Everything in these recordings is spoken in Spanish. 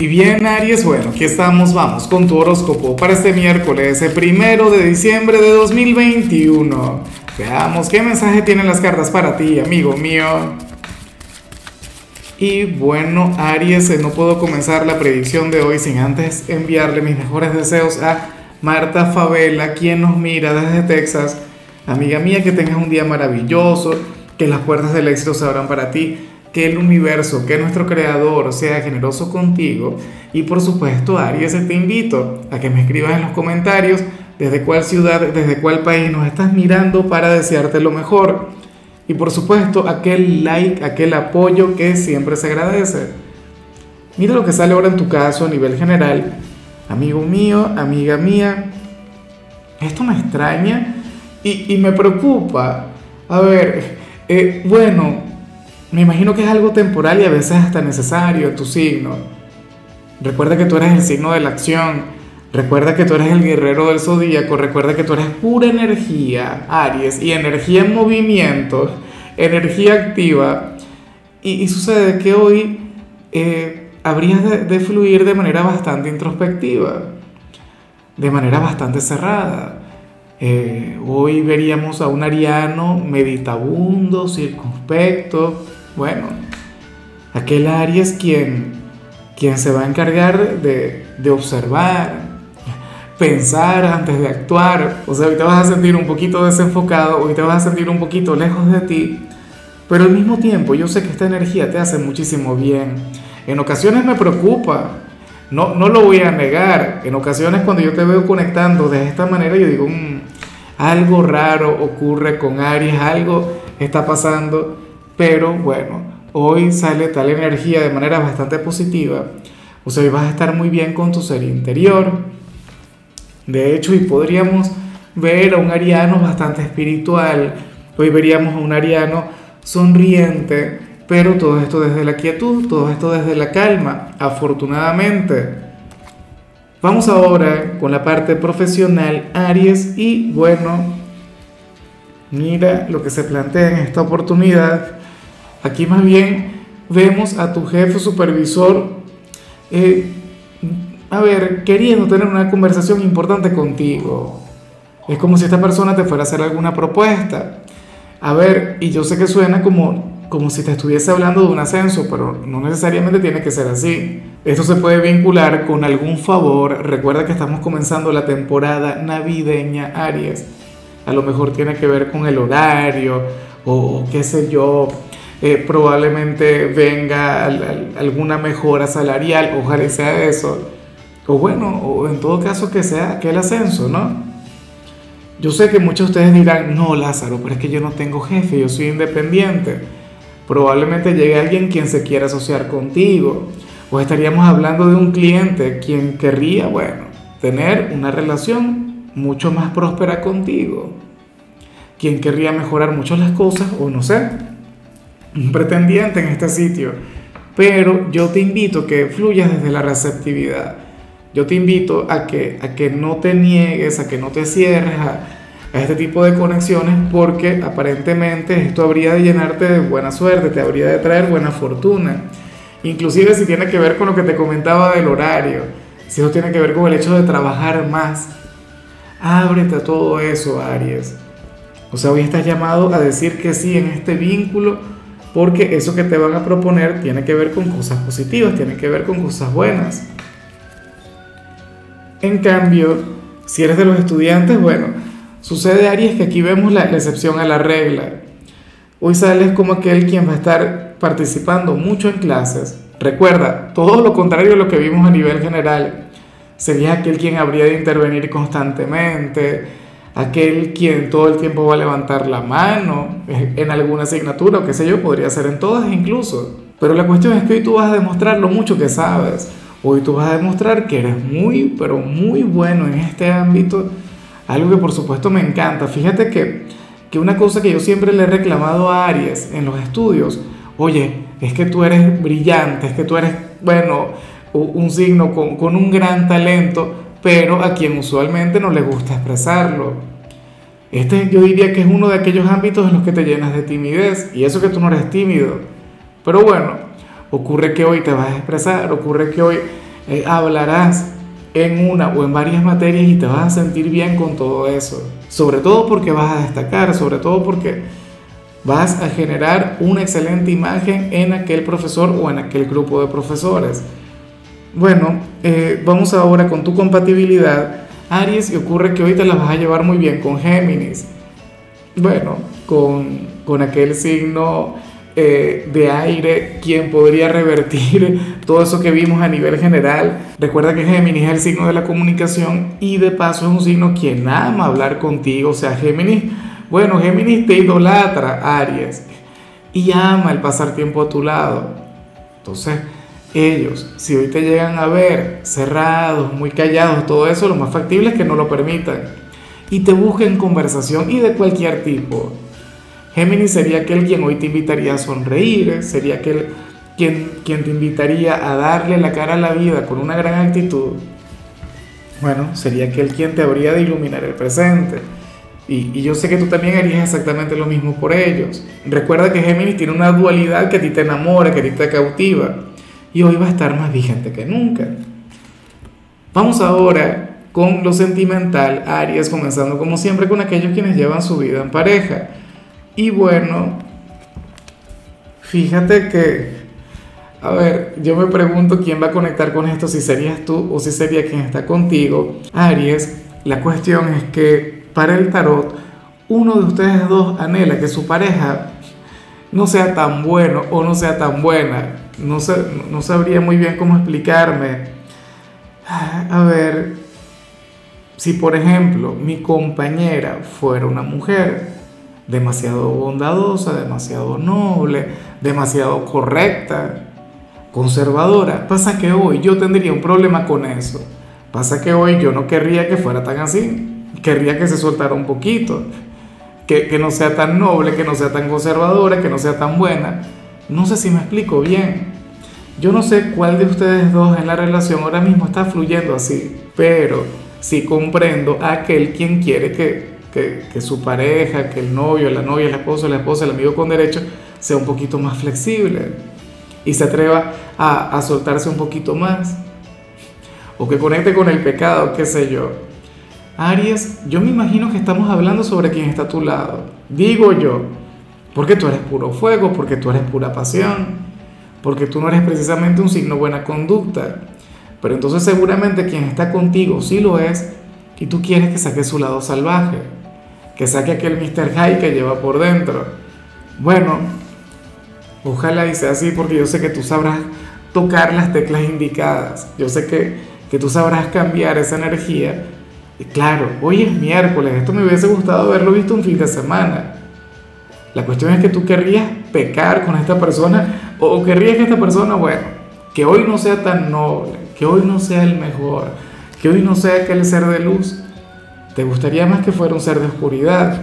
Y bien, Aries, bueno, aquí estamos, vamos con tu horóscopo para este miércoles, el primero de diciembre de 2021. Veamos qué mensaje tienen las cartas para ti, amigo mío. Y bueno, Aries, eh, no puedo comenzar la predicción de hoy sin antes enviarle mis mejores deseos a Marta Favela, quien nos mira desde Texas. Amiga mía, que tengas un día maravilloso, que las puertas del éxito se abran para ti que el universo, que nuestro creador sea generoso contigo. Y por supuesto, Aries, te invito a que me escribas en los comentarios desde cuál ciudad, desde cuál país nos estás mirando para desearte lo mejor. Y por supuesto, aquel like, aquel apoyo que siempre se agradece. Mira lo que sale ahora en tu caso a nivel general. Amigo mío, amiga mía, esto me extraña y, me preocupa. A ver, eh, bueno, me imagino que es algo temporal y a veces hasta necesario tu signo. Recuerda que tú eres el signo de la acción. Recuerda que tú eres el guerrero del zodíaco. Recuerda que tú eres pura energía, Aries, y energía en movimiento, energía activa. Y, sucede que hoy eh, habrías de, fluir de manera bastante introspectiva, de manera bastante cerrada. Eh, hoy veríamos a un ariano meditabundo, circunspecto, bueno, aquel Aries quien, quien se va a encargar de, de observar, pensar antes de actuar. O sea, hoy te vas a sentir un poquito desenfocado, hoy te vas a sentir un poquito lejos de ti, pero al mismo tiempo yo sé que esta energía te hace muchísimo bien. En ocasiones me preocupa, no, no lo voy a negar. En ocasiones cuando yo te veo conectando de esta manera, yo digo, mm, algo raro ocurre con Aries, algo está pasando. Pero bueno, hoy sale tal energía de manera bastante positiva. O sea, hoy vas a estar muy bien con tu ser interior. De hecho, y podríamos ver a un ariano bastante espiritual. Hoy veríamos a un ariano sonriente, pero todo esto desde la quietud, todo esto desde la calma, afortunadamente. Vamos ahora con la parte profesional, Aries, y bueno, mira lo que se plantea en esta oportunidad Aquí más bien vemos a tu jefe supervisor, eh, a ver, queriendo tener una conversación importante contigo. Es como si esta persona te fuera a hacer alguna propuesta. A ver, y yo sé que suena como, como si te estuviese hablando de un ascenso, pero no necesariamente tiene que ser así. Esto se puede vincular con algún favor. Recuerda que estamos comenzando la temporada navideña Aries. A lo mejor tiene que ver con el horario o qué sé yo, eh, probablemente venga alguna mejora salarial, ojalá sea eso, o bueno, o en todo caso que sea aquel ascenso, ¿no? Yo sé que muchos de ustedes dirán, no Lázaro, pero es que yo no tengo jefe, yo soy independiente. Probablemente llegue alguien quien se quiera asociar contigo, o estaríamos hablando de un cliente quien querría, bueno, tener una relación mucho más próspera contigo, quien querría mejorar mucho las cosas, o no sé, un pretendiente en este sitio. Pero yo te invito a que fluyas desde la receptividad. Yo te invito a que, a que no te niegues, a que no te cierres a, este tipo de conexiones porque aparentemente esto habría de llenarte de buena suerte, te habría de traer buena fortuna. Inclusive si tiene que ver con lo que te comentaba del horario, si eso tiene que ver con el hecho de trabajar más. Ábrete a todo eso, Aries. O sea, hoy estás llamado a decir que sí en este vínculo porque eso que te van a proponer tiene que ver con cosas positivas, tiene que ver con cosas buenas. En cambio, si eres de los estudiantes, bueno, sucede Aries que aquí vemos la, excepción a la regla. Hoy sales como aquel quien va a estar participando mucho en clases. Recuerda, todo lo contrario a lo que vimos a nivel general. Sería aquel quien habría de intervenir constantemente, aquel quien todo el tiempo va a levantar la mano en alguna asignatura o qué sé yo, podría ser en todas incluso. Pero la cuestión es que hoy tú vas a demostrar lo mucho que sabes. Hoy tú vas a demostrar que eres muy, pero muy bueno en este ámbito. Algo que por supuesto me encanta. Fíjate que, que una cosa que yo siempre le he reclamado a Aries en los estudios, oye, es que tú eres brillante, es que tú eres, bueno, un signo con, con un gran talento, pero a quien usualmente no le gusta expresarlo. Este yo diría que es uno de aquellos ámbitos en los que te llenas de timidez, y eso que tú no eres tímido. Pero bueno, ocurre que hoy te vas a expresar, ocurre que hoy eh, hablarás en una o en varias materias y te vas a sentir bien con todo eso. Sobre todo porque vas a destacar, sobre todo porque vas a generar una excelente imagen en aquel profesor o en aquel grupo de profesores. Bueno, eh, vamos ahora con tu compatibilidad. Aries, y ocurre que hoy te la vas a llevar muy bien con Géminis. Bueno, con, con aquel signo eh, de aire, quien podría revertir todo eso que vimos a nivel general. Recuerda que Géminis es el signo de la comunicación y de paso es un signo quien ama hablar contigo. O sea, Géminis, bueno, Géminis te idolatra, Aries, y ama el pasar tiempo a tu lado. Entonces, ellos, si hoy te llegan a ver cerrados, muy callados, todo eso, lo más factible es que no lo permitan y te busquen conversación y de cualquier tipo. Géminis sería aquel quien hoy te invitaría a sonreír, sería aquel quien, quien te invitaría a darle la cara a la vida con una gran actitud. Bueno, sería aquel quien te habría de iluminar el presente. Y, y, yo sé que tú también harías exactamente lo mismo por ellos. Recuerda que Géminis tiene una dualidad que a ti te enamora, que a ti te cautiva. Y hoy va a estar más vigente que nunca. Vamos ahora con lo sentimental, Aries, comenzando como siempre con aquellos quienes llevan su vida en pareja. Y bueno, fíjate que, a ver, yo me pregunto quién va a conectar con esto, si serías tú o si sería quien está contigo. Aries, la cuestión es que para el tarot, uno de ustedes dos anhela que su pareja no sea tan bueno o no sea tan buena. No, sé, no sabría muy bien cómo explicarme. A ver, si por ejemplo mi compañera fuera una mujer, demasiado bondadosa, demasiado noble, demasiado correcta, conservadora. Pasa que hoy yo tendría un problema con eso. Pasa que hoy yo no querría que fuera tan así. Querría que se soltara un poquito. Que, no sea tan noble, que no sea tan conservadora, que no sea tan buena. No sé si me explico bien. Yo no sé cuál de ustedes dos en la relación ahora mismo está fluyendo así, pero sí comprendo a aquel quien quiere que que, su pareja, que el novio, la novia, el esposo, la esposa, el amigo con derecho sea un poquito más flexible y se atreva a, a soltarse un poquito más o que conecte con el pecado, qué sé yo. Aries, yo me imagino que estamos hablando sobre quién está a tu lado. Digo yo, porque tú eres puro fuego, porque tú eres pura pasión, porque tú no eres precisamente un signo buena conducta. Pero entonces seguramente quien está contigo sí lo es y tú quieres que saque su lado salvaje que saque aquel Mr. High que lleva por dentro. Bueno, ojalá y sea así porque yo sé que tú sabrás tocar las teclas indicadas. Yo sé que, que tú sabrás cambiar esa energía. Claro, hoy es miércoles, esto me hubiese gustado haberlo visto un fin de semana. La cuestión es que tú querrías pecar con esta persona o querrías que esta persona, bueno, que hoy no sea tan noble, que hoy no sea el mejor, que hoy no sea aquel ser de luz. ¿Te gustaría más que fuera un ser de oscuridad?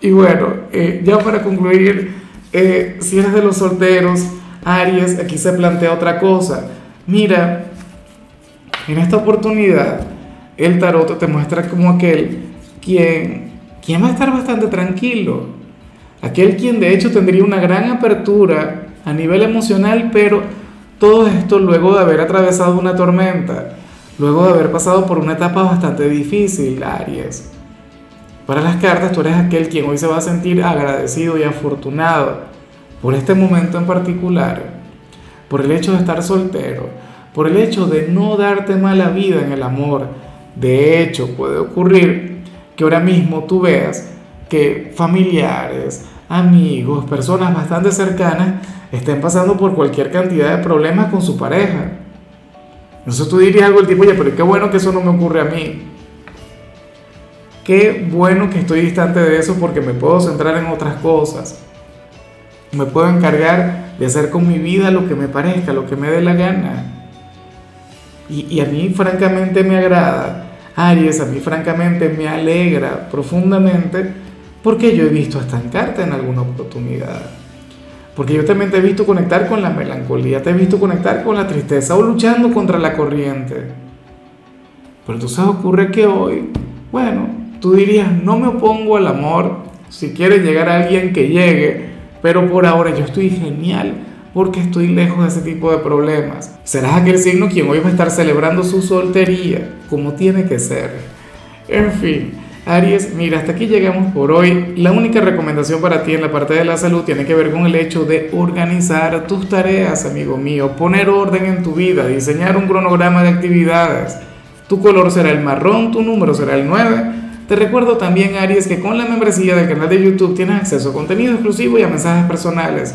Y bueno, eh, ya para concluir, eh, si eres de los solteros, Aries, aquí se plantea otra cosa. Mira, en esta oportunidad, el tarot te muestra como aquel quien, quien va a estar bastante tranquilo. Aquel quien de hecho tendría una gran apertura a nivel emocional, pero todo esto luego de haber atravesado una tormenta luego de haber pasado por una etapa bastante difícil, Aries. Para las cartas, tú eres aquel quien hoy se va a sentir agradecido y afortunado por este momento en particular, por el hecho de estar soltero, por el hecho de no darte mala vida en el amor. De hecho, puede ocurrir que ahora mismo tú veas que familiares, amigos, personas bastante cercanas estén pasando por cualquier cantidad de problemas con su pareja entonces tú dirías algo del tipo, oye, pero qué bueno que eso no me ocurre a mí. Qué bueno que estoy distante de eso porque me puedo centrar en otras cosas. Me puedo encargar de hacer con mi vida lo que me parezca, lo que me dé la gana. Y, y a mí francamente me agrada, Aries, a mí francamente me alegra profundamente porque yo he visto estancarte en alguna oportunidad. Porque yo también te he visto conectar con la melancolía, te he visto conectar con la tristeza o luchando contra la corriente. Pero entonces ocurre que hoy, bueno, tú dirías, no me opongo al amor, si quiere llegar a alguien que llegue, pero por ahora yo estoy genial porque estoy lejos de ese tipo de problemas. Serás aquel signo quien hoy va a estar celebrando su soltería, como tiene que ser. En fin, Aries, mira, hasta aquí llegamos por hoy. La única recomendación para ti en la parte de la salud tiene que ver con el hecho de organizar tus tareas, amigo mío, poner orden en tu vida, diseñar un cronograma de actividades. Tu color será el marrón, tu número será el 9. Te recuerdo también, Aries, que con la membresía del canal de YouTube tienes acceso a contenido exclusivo y a mensajes personales.